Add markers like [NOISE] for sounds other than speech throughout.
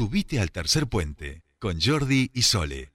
Subite al tercer puente con Jordi y Sole.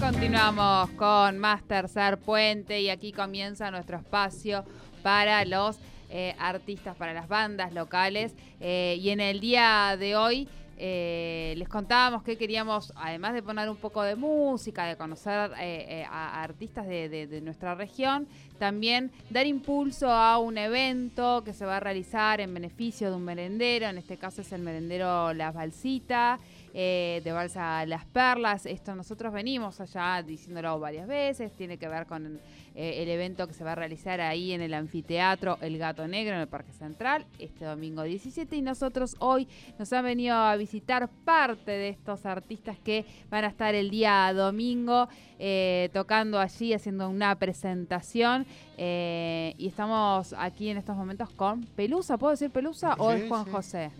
Continuamos con más tercer puente y aquí comienza nuestro espacio para los eh, artistas, para las bandas locales. Eh, y en el día de hoy eh, les contábamos que queríamos, además de poner un poco de música, de conocer a, artistas de, nuestra región, también dar impulso a un evento que se va a realizar en beneficio de un merendero, en este caso es el merendero Las Balsita. de Balsa Las Perlas. Esto nosotros venimos allá diciéndolo varias veces, tiene que ver con eh, el evento que se va a realizar ahí en el anfiteatro El Gato Negro en el Parque Central este domingo 17 y nosotros hoy nos han venido a visitar parte de estos artistas que van a estar el día domingo eh, tocando allí, haciendo una presentación eh, y estamos aquí en estos momentos con Pelusa, ¿puedo decir Pelusa o es Juan José?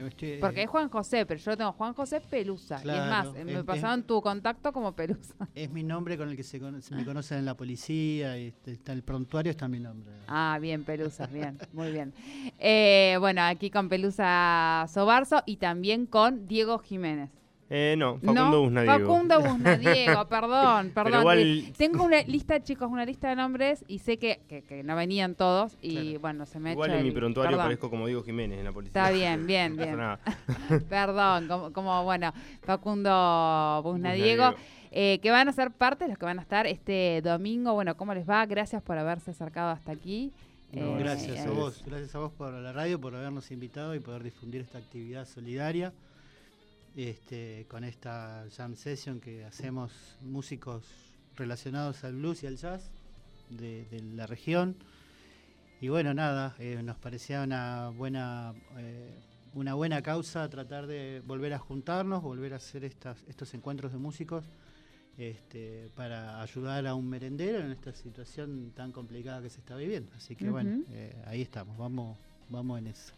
Porque es Juan José, pero yo tengo Juan José Pelusa. es más, me pasaron tu contacto como Pelusa. Es mi nombre con el que se, me conocen en la policía y está el prontuario está mi nombre. Ah, bien, Pelusa, bien, muy bien. Eh, bueno, aquí con Pelusa Sobarzo y también con Diego Jiménez. Eh, no, Facundo Busnadiego. Facundo Busnadiego, [LAUGHS] perdón, perdón. Tengo una lista, chicos, una lista de nombres y sé que, que, no venían todos y bueno, se me Igual en mi prontuario parezco como Diego Jiménez en la policía. Está bien, [LAUGHS] bien, bien. [LAUGHS] perdón, como, como, bueno, Facundo Busnadiego. Eh, que van a ser parte de los que van a estar este domingo. Bueno, ¿cómo les va? Gracias por haberse acercado hasta aquí. Eh, gracias a vos, gracias a vos por la radio, por habernos invitado y poder difundir esta actividad solidaria este, con esta jam session que hacemos músicos relacionados al blues y al jazz de, la región. Y bueno, nada, eh, nos parecía una buena, una buena causa tratar de volver a juntarnos, volver a hacer estas, estos encuentros de músicos este, para ayudar a un merendero en esta situación tan complicada que se está viviendo. Así que bueno, eh, ahí estamos, vamos, vamos en eso.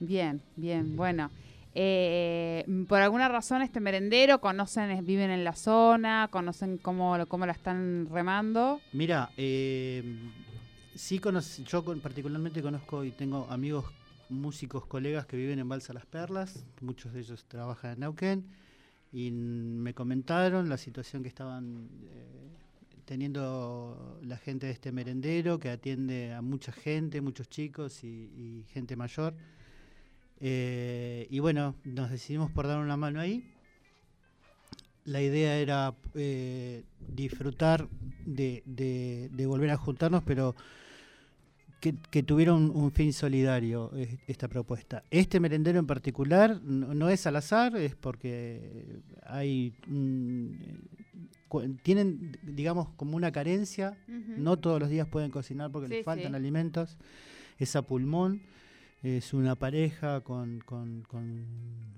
Bien, bien, bueno. Eh, por alguna razón este merendero, conocen, viven en la zona, conocen cómo, cómo la están remando. Mira, eh, sí yo particularmente conozco y tengo amigos músicos, colegas que viven en Balsa Las Perlas, muchos de ellos trabajan en Neuquén y me comentaron la situación que estaban eh, teniendo la gente de este merendero, que atiende a mucha gente, muchos chicos y, gente mayor. Eh, y bueno, nos decidimos por dar una mano ahí. La idea era eh, disfrutar de, de, volver a juntarnos, pero que, tuviera un, fin solidario esta propuesta. Este merendero en particular no, es al azar, es porque hay tienen, digamos, como una carencia. No todos los días pueden cocinar porque les faltan alimentos. Es a pulmón. Es una pareja con, con, con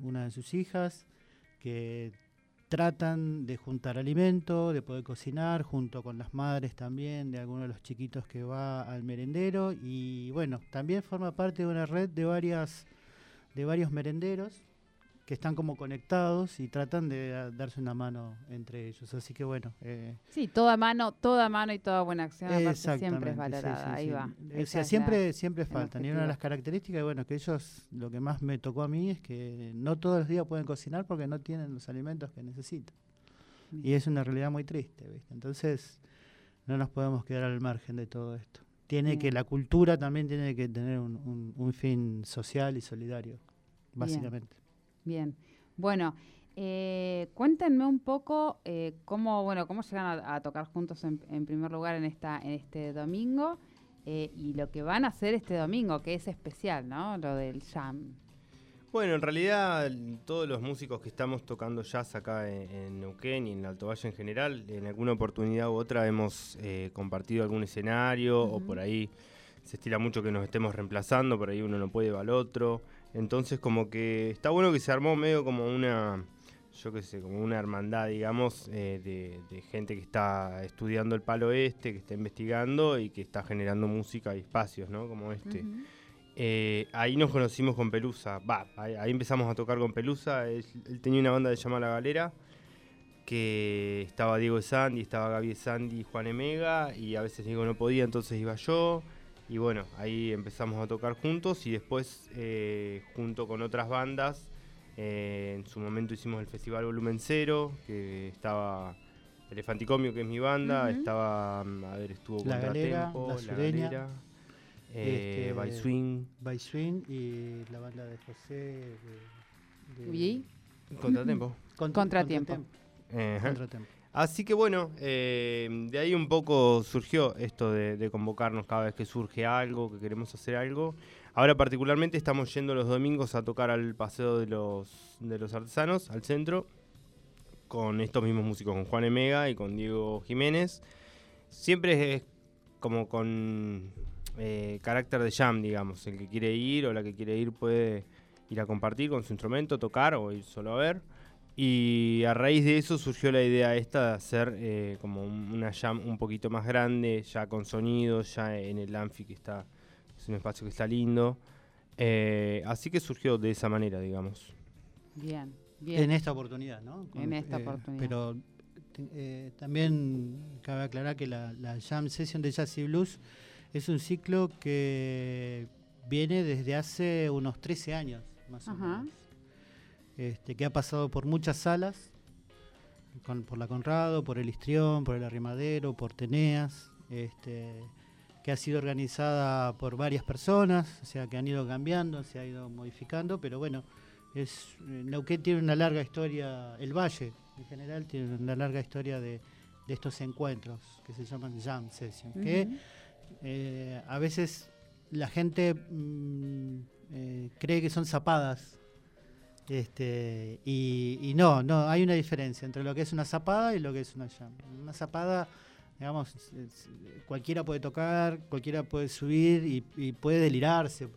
una de sus hijas que tratan de juntar alimento, de poder cocinar, junto con las madres también, de algunos de los chiquitos que va al merendero. Y bueno, también forma parte de una red de varias de varios merenderos que están como conectados y tratan de darse una mano entre ellos. Así que bueno. Eh, sí, toda mano, toda mano y toda buena acción siempre es valorada. Ahí va. O sea, siempre, siempre faltan. Y una de las características, bueno, que ellos, lo que más me tocó a mí es que no todos los días pueden cocinar porque no tienen los alimentos que necesitan. Y es una realidad muy triste, ¿viste? Entonces, no nos podemos quedar al margen de todo esto. Tiene que, la cultura también tiene que tener un, fin social y solidario, básicamente. Bien, bueno, eh, cuéntenme un poco eh, cómo, bueno, cómo llegan a, tocar juntos en, primer lugar en esta, en este domingo eh, y lo que van a hacer este domingo, que es especial, ¿no? Lo del jam. Bueno, en realidad todos los músicos que estamos tocando jazz acá en, Neuquén y en Alto Valle en general, en alguna oportunidad u otra hemos compartido algún escenario o por ahí se estira mucho que nos estemos reemplazando, por ahí uno no puede va al otro. Entonces como que está bueno que se armó medio como una, yo qué sé, como una hermandad, digamos, eh, de, gente que está estudiando el palo este, que está investigando y que está generando música y espacios, ¿no? Como este. Eh, ahí nos conocimos con Pelusa. Va, ahí, ahí empezamos a tocar con Pelusa. Él, él tenía una banda de llama La Galera. Que estaba Diego de Sandy, estaba Gaby de Sandy y Juan Emega. Y a veces Diego no podía, entonces iba yo. Y bueno, ahí empezamos a tocar juntos. Y después, eh, junto con otras bandas, eh, en su momento hicimos el Festival Volumen Cero. Que estaba Elefanticomio, que es mi banda. Estaba, mm, a ver, estuvo La Galera, Contratempo, La La Sureña, Galera, eh, este, By Swing. By Swing y la banda de José. de- de- ¿Y? Contratempo. Con- Contratiempo. Ajá. Así que bueno, eh, de ahí un poco surgió esto de, de convocarnos cada vez que surge algo, que queremos hacer algo. Ahora particularmente estamos yendo los domingos a tocar al Paseo de los, de los Artesanos, al centro, con estos mismos músicos, con Juan Emega y con Diego Jiménez. Siempre es como con eh, carácter de jam, digamos. El que quiere ir o la que quiere ir puede ir a compartir con su instrumento, tocar o ir solo a ver. Y a raíz de eso surgió la idea esta de hacer eh, como un- una jam un poquito más grande, ya con sonido, ya en el Amphi, que está, es un espacio que está lindo. Eh, así que surgió de esa manera, digamos. Bien, bien. En esta oportunidad, ¿no? En esta oportunidad. Pero eh, también cabe aclarar que la, la Jam Session de Jazz y Blues es un ciclo que viene desde hace unos 13 años, más o Ajá. menos. Este, que ha pasado por muchas salas, con- por la Conrado, por el Histrión, por el Arrimadero, por Teneas, este, que ha sido organizada por varias personas, o sea, que han ido cambiando, se ha ido modificando, pero bueno, es eh, Neuquén tiene una larga historia, el Valle en general tiene una larga historia de, de estos encuentros que se llaman Jam Session, que eh, a veces la gente mm, eh, cree que son zapadas. Este, y, y no, no, hay una diferencia entre lo que es una zapada y lo que es una jam. Una zapada, digamos, es- es- cualquiera puede tocar, cualquiera puede subir y, y puede delirarse.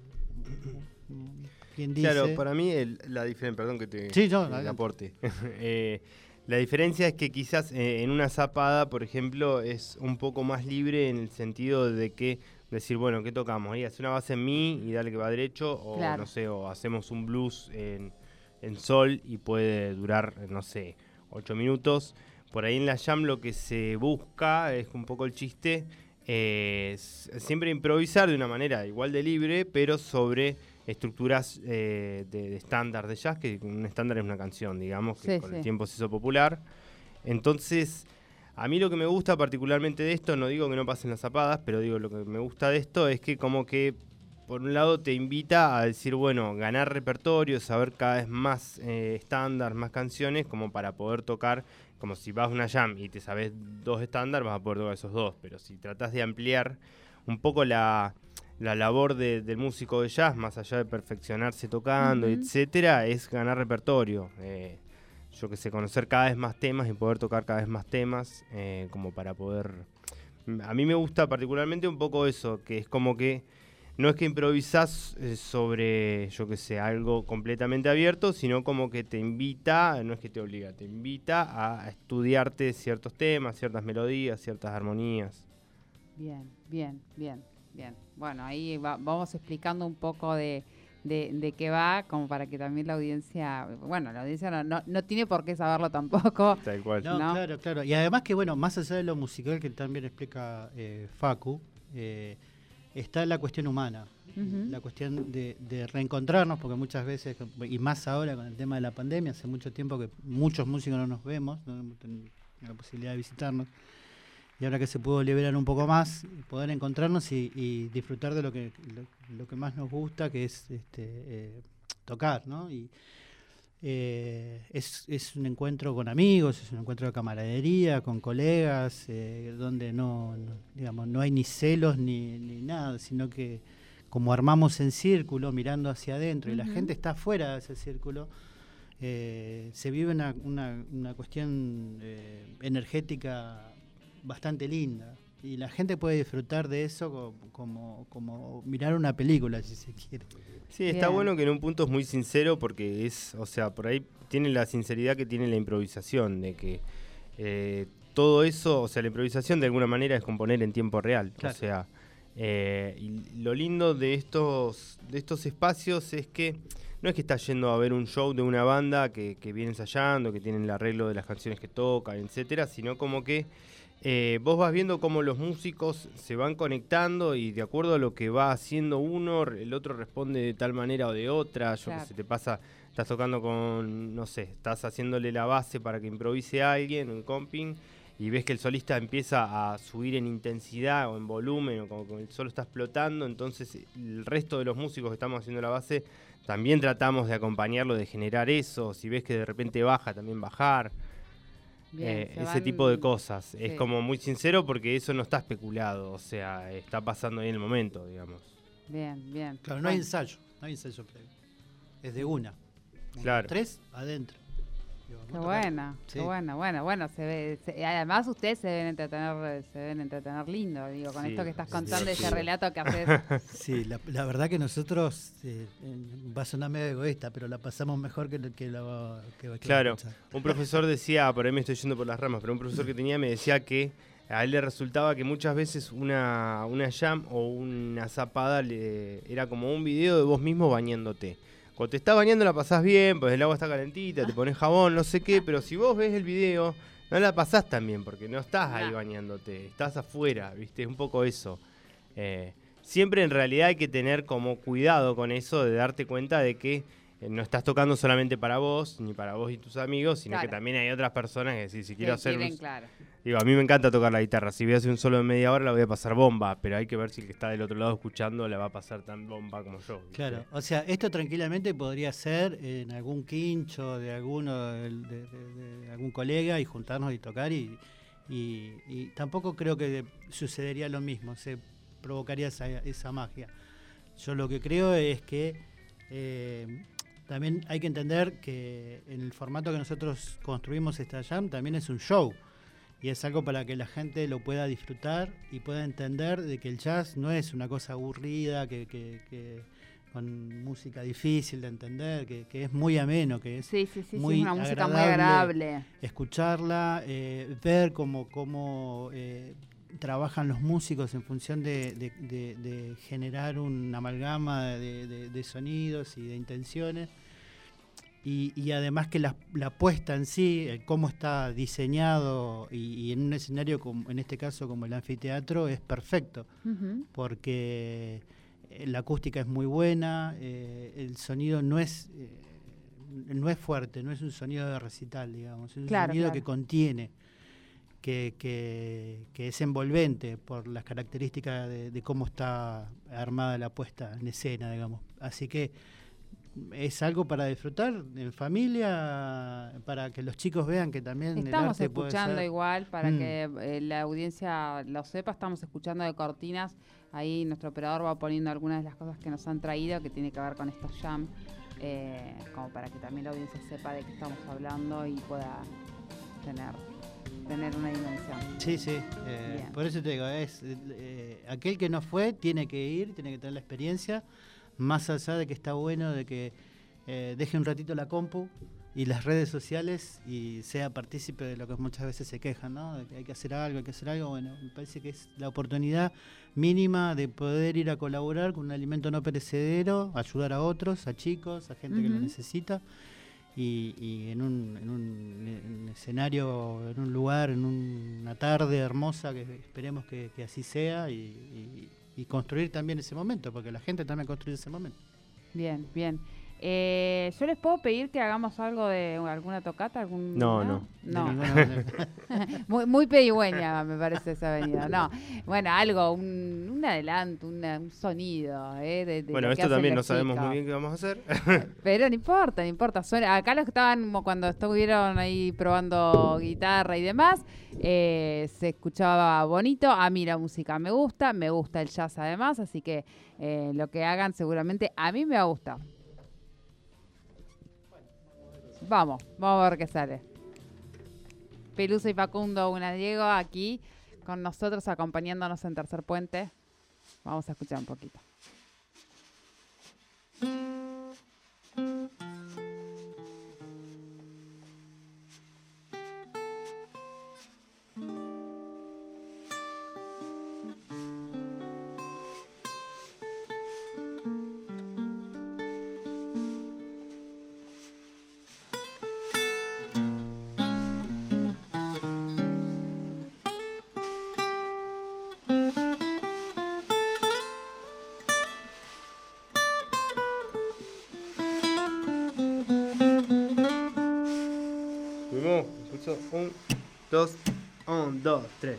¿Quién dice? Claro, para mí el- la diferencia, perdón que te Sí, no, aporte. [LAUGHS] Eh, la diferencia es que quizás eh, en una zapada, por ejemplo, es un poco más libre en el sentido de que decir, bueno, ¿qué tocamos? Ahí hace una base en mi y dale que va derecho, o Claro. no sé, o hacemos un blues en, en sol y puede durar, no sé, ocho minutos. Por ahí en la jam lo que se busca es un poco el chiste, eh, es siempre improvisar de una manera igual de libre, pero sobre estructuras eh, de de estándar de, jazz, que un estándar es una canción, digamos, que Sí, con sí. el tiempo se hizo popular. Entonces, a mí lo que me gusta particularmente de esto, no digo que no pasen las zapadas, pero digo lo que me gusta de esto es que como que por un lado te invita a decir, bueno, ganar repertorio, saber cada vez más eh, estándar, más canciones, como para poder tocar, como si vas a una jam y te sabes dos estándar, vas a poder tocar esos dos, pero si tratás de ampliar un poco la, la labor de- del músico de jazz, más allá de perfeccionarse tocando, Ujú. etcétera, es ganar repertorio. eh, yo que sé, conocer cada vez más temas y poder tocar cada vez más temas, eh, como para poder... A mí me gusta particularmente un poco eso, que es como que no es que improvisás eh, sobre, yo que sé, algo completamente abierto, sino como que te invita, no es que te obliga, te invita a estudiarte ciertos temas, ciertas melodías, ciertas armonías. Bien, bien, bien, bien. Bueno, ahí va- vamos explicando un poco de, de, de qué va, como para que también la audiencia, bueno, la audiencia no, no, no tiene por qué saberlo tampoco. [LAUGHS] Tal cual. No, ¿no? claro, claro. Y además que, bueno, más allá de lo musical que también explica eh, Facu, eh, está la cuestión humana, la cuestión de, de reencontrarnos, porque muchas veces, y más ahora con el tema de la pandemia, hace mucho tiempo que muchos músicos no nos vemos, no hemos tenido la posibilidad de visitarnos, y ahora que se pudo liberar un poco más, poder encontrarnos y, y disfrutar de lo que, lo, lo que más nos gusta, que es este, eh, tocar, ¿no? Y, eh, es, es un encuentro con amigos, es un encuentro de camaradería, con colegas, eh, donde no, no, digamos, no hay ni celos ni, ni nada, sino que como armamos en círculo, mirando hacia adentro, y la gente está fuera de ese círculo, eh, se vive una, una, una cuestión eh, energética bastante linda. Y la gente puede disfrutar de eso co- como, como mirar una película, si se quiere. Sí, está Bien. bueno que en un punto es muy sincero porque es, o sea, por ahí tiene la sinceridad que tiene la improvisación, de que eh, todo eso, o sea, la improvisación de alguna manera es componer en tiempo real. Claro. O sea, Eh, y lo lindo de estos, de estos espacios es que no es que estás yendo a ver un show de una banda que, que viene ensayando, que tienen el arreglo de las canciones que tocan, etcétera, sino como que eh, vos vas viendo cómo los músicos se van conectando y de acuerdo a lo que va haciendo uno, el otro responde de tal manera o de otra. Yo que sé, te pasa, estás tocando con, no sé, estás haciéndole la base para que improvise alguien, un comping, y ves que el solista empieza a subir en intensidad o en volumen, o como, el solo está explotando, entonces el resto de los músicos que estamos haciendo la base también tratamos de acompañarlo, de generar eso. Si ves que de repente baja, también bajar. Eh, ese tipo de cosas. Es como muy sincero porque eso no está especulado, o sea, está pasando ahí en el momento, digamos. Bien, bien. Claro, no hay ensayo, no hay ensayo previo. Es de una. Claro. Tres adentro. Qué buena, qué buena, bueno, bueno, se ve, además ustedes se deben entretener, se deben entretener lindo, digo, con esto que estás contando, ese relato que haces. [LAUGHS] Sí, la, verdad que nosotros, eh, va a sonar medio egoísta, pero la pasamos mejor que, que lo que, Claro, un profesor decía, por ahí me estoy yendo por las ramas, pero un profesor que tenía me decía que a él le resultaba que muchas veces una, una jam o una zapada le, era como un video de vos mismo bañándote. Cuando te estás bañando la pasás bien, pues el agua está calentita, te pones jabón, no sé qué, pero si vos ves el video, no la pasás tan bien, porque no estás ahí bañándote, estás afuera, ¿viste? Es un poco eso. Eh, siempre en realidad hay que tener como cuidado con eso, de darte cuenta de que no estás tocando solamente para vos, ni para vos y tus amigos, sino que también hay otras personas que si, si quiero hacer... Digo, a mí me encanta tocar la guitarra. Si voy a hacer un solo de media hora, la voy a pasar bomba. Pero hay que ver si el que está del otro lado escuchando la va a pasar tan bomba como yo. Claro, o sea, esto tranquilamente podría ser en algún quincho de alguno de, algún colega y juntarnos y tocar y, y, tampoco creo que sucedería lo mismo, se provocaría esa, esa magia. Yo lo que creo es que eh, también hay que entender que en el formato que nosotros construimos esta jam también es un show y es algo para que la gente lo pueda disfrutar y pueda entender de que el jazz no es una cosa aburrida, que, con música difícil de entender, que, es muy ameno, que es muy una música muy agradable. Escucharla, eh, ver cómo, cómo eh, trabajan los músicos en función de, generar una amalgama de, sonidos y de intenciones. Y, además que la, puesta en sí, cómo está diseñado y, en un escenario, como, en este caso como el anfiteatro, es perfecto, porque eh, la acústica es muy buena, eh, el sonido no es, eh, no es fuerte, no es un sonido de recital, digamos, es un sonido que contiene que, es envolvente por las características de, cómo está armada la puesta en escena, digamos. Así que es algo para disfrutar en familia, para que los chicos vean que también estamos escuchando igual para mm. que eh, la audiencia lo sepa. Estamos escuchando de cortinas. Ahí nuestro operador va poniendo algunas de las cosas que nos han traído que tiene que ver con estos jam, eh, como para que también la audiencia sepa de qué estamos hablando y pueda tener tener una dimensión. Sí, sí. Eh, por eso te digo, es eh, aquel que no fue tiene que ir, tiene que tener la experiencia, más allá de que está bueno de que eh, deje un ratito la compu y las redes sociales y sea partícipe de lo que muchas veces se quejan, ¿no? De que hay que hacer algo, hay que hacer algo. Bueno, me parece que es la oportunidad mínima de poder ir a colaborar con un alimento no perecedero, ayudar a otros, a chicos, a gente que lo necesita y, en, un, escenario, en un lugar, en una tarde hermosa, que esperemos que, así sea, y, construir también ese momento, porque la gente también construye ese momento. Bien, bien. Eh, ¿Yo les puedo pedir que hagamos algo de alguna tocata? Algún, no, no. No. [LAUGHS] muy, muy pedigüeña me parece esa avenida. No. Bueno, algo, un, un adelanto, un sonido. Eh, bueno, esto también no sabemos muy bien qué vamos a hacer. [LAUGHS] Pero no importa, no importa. acá los que estaban, cuando estuvieron ahí probando guitarra y demás, eh, se escuchaba bonito. A mí la música me gusta, me gusta el jazz además, así que eh, lo que hagan seguramente a mí me va a gustar. Vamos, vamos a ver qué sale. Pelusa y Facundo una Diego aquí con nosotros acompañándonos en Tercer Puente. Vamos a escuchar un poquito. Un, dos, un, dos, tres.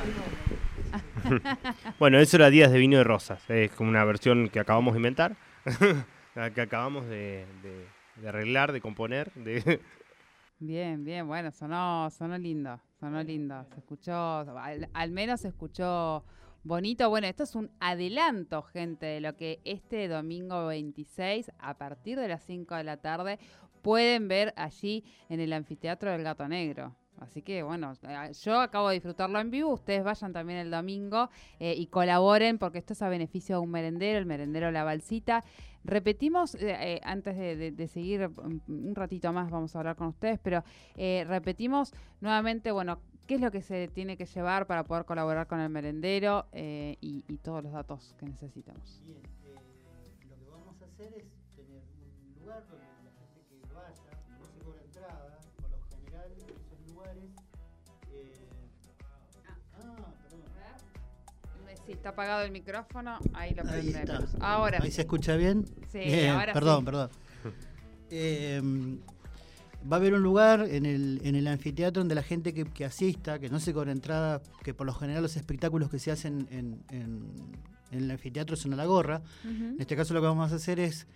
[LAUGHS] Bueno, eso era Días de Vino de Rosas. Es como una versión que acabamos de inventar. [LAUGHS] que acabamos de, de- arreglar, de componer. [LAUGHS] Bien, bien, bueno, sonó, sonó lindo, sonó lindo. Se escuchó, al, al menos se escuchó bonito. Bueno, esto es un adelanto, gente, de lo que este domingo 26, a partir de las 5 de la tarde, pueden ver allí en el anfiteatro del Gato Negro. Así que bueno, eh, yo acabo de disfrutarlo en vivo, ustedes vayan también el domingo eh, y colaboren porque esto es a beneficio de un merendero, el merendero La Balsita. Repetimos, eh, eh, antes de, seguir mm, un ratito más, vamos a hablar con ustedes, pero eh, repetimos nuevamente, bueno, qué es lo que se tiene que llevar para poder colaborar con el merendero y, todos los datos que necesitamos. Bien, lo que vamos a hacer es tener un lugar donde la gente que vaya no se cobra entrada, general esos lugares. eh, ah, perdón. Si está apagado el micrófono, ahí lo Ahí está. prendemos. Ahora ¿Ahí se escucha bien? Sí, ahora perdón, sí. perdón. Eh, va a haber un lugar en el, en el anfiteatro donde la gente que, que asista, que no se cobra entrada, que por lo general los espectáculos que se hacen en, en- en el anfiteatro son a la gorra. En este caso lo que vamos a hacer es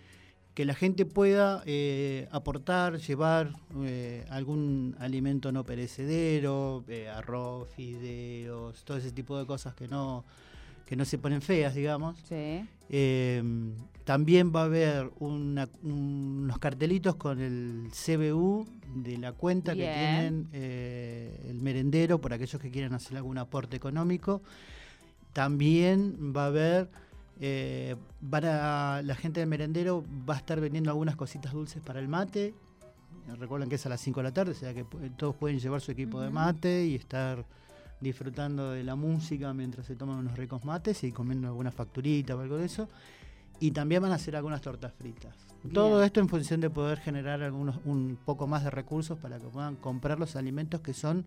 que la gente pueda eh, aportar, llevar eh, algún alimento no perecedero, eh, arroz, fideos, todo ese tipo de cosas que no, que no se ponen feas, digamos. Sí. También va a haber una- unos cartelitos con el CBU de la cuenta que tienen eh, el merendero por aquellos que quieran hacer algún aporte económico. También va a haber, eh, van a- la gente del merendero va a estar vendiendo algunas cositas dulces para el mate. Recuerden que es a las 5 de la tarde, o sea que todos pueden llevar su equipo de mate y estar disfrutando de la música mientras se toman unos ricos mates y comiendo alguna facturita o algo de eso. Y también van a hacer algunas tortas fritas. Todo esto en función de poder generar algunos, un poco más de recursos para que puedan comprar los alimentos que son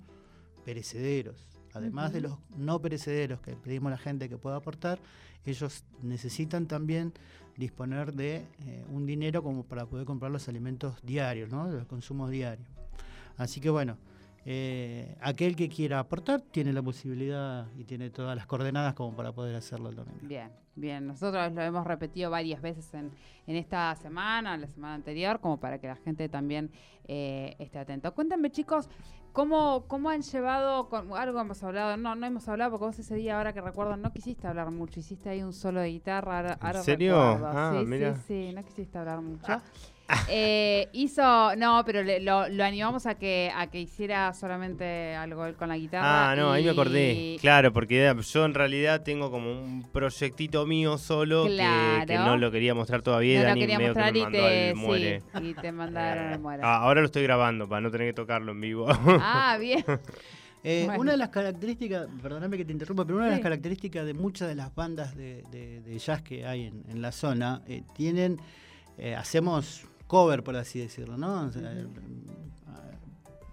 perecederos. Además de los no perecederos que pedimos a la gente que pueda aportar, ellos necesitan también disponer de eh, un dinero como para poder comprar los alimentos diarios, ¿no? los consumos diarios. Así que bueno, eh, aquel que quiera aportar tiene la posibilidad y tiene todas las coordenadas como para poder hacerlo el domingo. Bien, bien. Nosotros lo hemos repetido varias veces en, en esta semana, en la semana anterior, como para que la gente también eh, esté atento. Cuéntame, chicos, ¿cómo, cómo han llevado, con, algo hemos hablado, no, no hemos hablado, porque vos ese día, ahora que recuerdo, no quisiste hablar mucho, hiciste ahí un solo de guitarra. Ahora, ¿En ahora serio? recuerdo. Ah, sí, mira. sí, sí, no quisiste hablar mucho. Eh, hizo, no, pero le- lo, lo animamos a que a que hiciera solamente algo él con la guitarra. Ah, no, ahí me acordé. Claro, porque yo en realidad tengo como un proyectito mío solo que- no lo quería mostrar todavía. No lo Dani quería medio que mostrar me y mandó te, al muere. sí, y te mandaron al muere. Ah, ahora lo estoy grabando para no tener que tocarlo en vivo. Ah, bien. [LAUGHS] Eh, Bueno. Una de las características, perdóname que te interrumpa, pero una de Sí. las características de muchas de las bandas de, de- de jazz que hay en, en la zona, eh, tienen, eh, hacemos cover, por así decirlo, ¿no? O sea,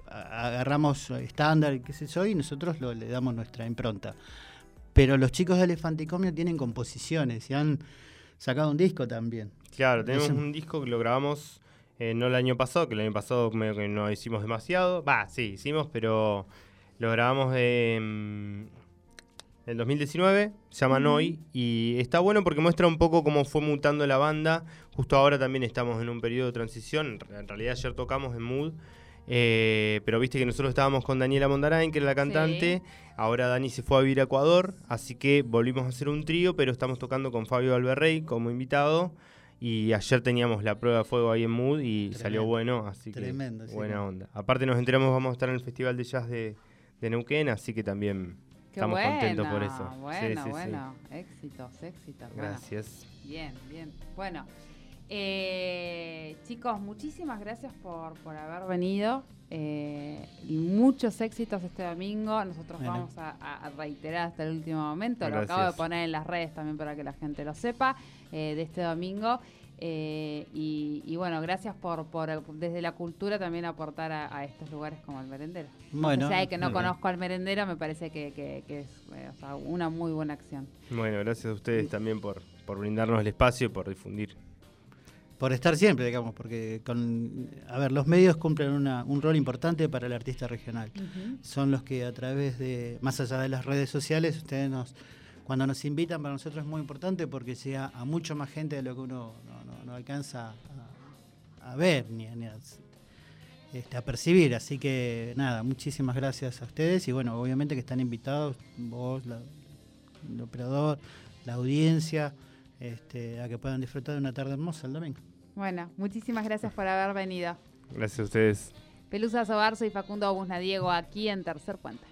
agarramos estándar y qué sé yo, y nosotros lo- le damos nuestra impronta. Pero los chicos de Elefanticomio tienen composiciones y han sacado un disco también. Claro, tenemos un disco que lo grabamos eh, no el año pasado, que el año pasado medio que no hicimos demasiado. Va, sí, hicimos, pero lo grabamos en el 2019, se llama Noi, y está bueno porque muestra un poco cómo fue mutando la banda. Justo ahora también estamos en un periodo de transición, en realidad ayer tocamos en Mood. eh, pero viste que nosotros estábamos con Daniela Mondarain, que era la cantante. Ahora Dani se fue a vivir a Ecuador, así que volvimos a hacer un trío, pero estamos tocando con Fabio Alberrey como invitado. Y ayer teníamos la prueba de fuego ahí en Mood y Tremendo. salió bueno, así Tremendo, que buena onda. Aparte nos enteramos vamos a estar en el Festival de Jazz de, de Neuquén, así que también Qué estamos bueno, contentos por eso. Bueno, sí, sí. bueno. Éxitos, éxitos. bueno. Gracias. Bien, bien. Bueno, eh, chicos, muchísimas gracias por, por haber venido. Eh, y muchos éxitos este domingo. Nosotros Bueno. vamos a, a reiterar hasta el último momento. Lo acabo de poner en las redes también para que la gente lo sepa eh, de este domingo. Eh, y, y bueno, gracias por, por desde la cultura también aportar a, a estos lugares como el merendero. Bueno, o sea, que no bien. conozco al merendero, me parece que, que- que es eh, o sea, una muy buena acción. Bueno, gracias a ustedes también por, por brindarnos el espacio y por difundir. por estar siempre, digamos, porque con, a ver, los medios cumplen una- un rol importante para el artista regional. Son los que a través de, más allá de las redes sociales, ustedes nos, cuando nos invitan, para nosotros es muy importante porque llega a mucho más gente de lo que uno no, no- no alcanza a, a ver ni, a- ni a, este, a percibir. Así que nada, muchísimas gracias a ustedes y bueno, obviamente que están invitados, vos, la- el operador, la audiencia, este, a que puedan disfrutar de una tarde hermosa el domingo. Bueno, muchísimas gracias por haber venido. Gracias a ustedes. Pelusa Sobarzo y Facundo Busnadiego aquí en Tercer Puente.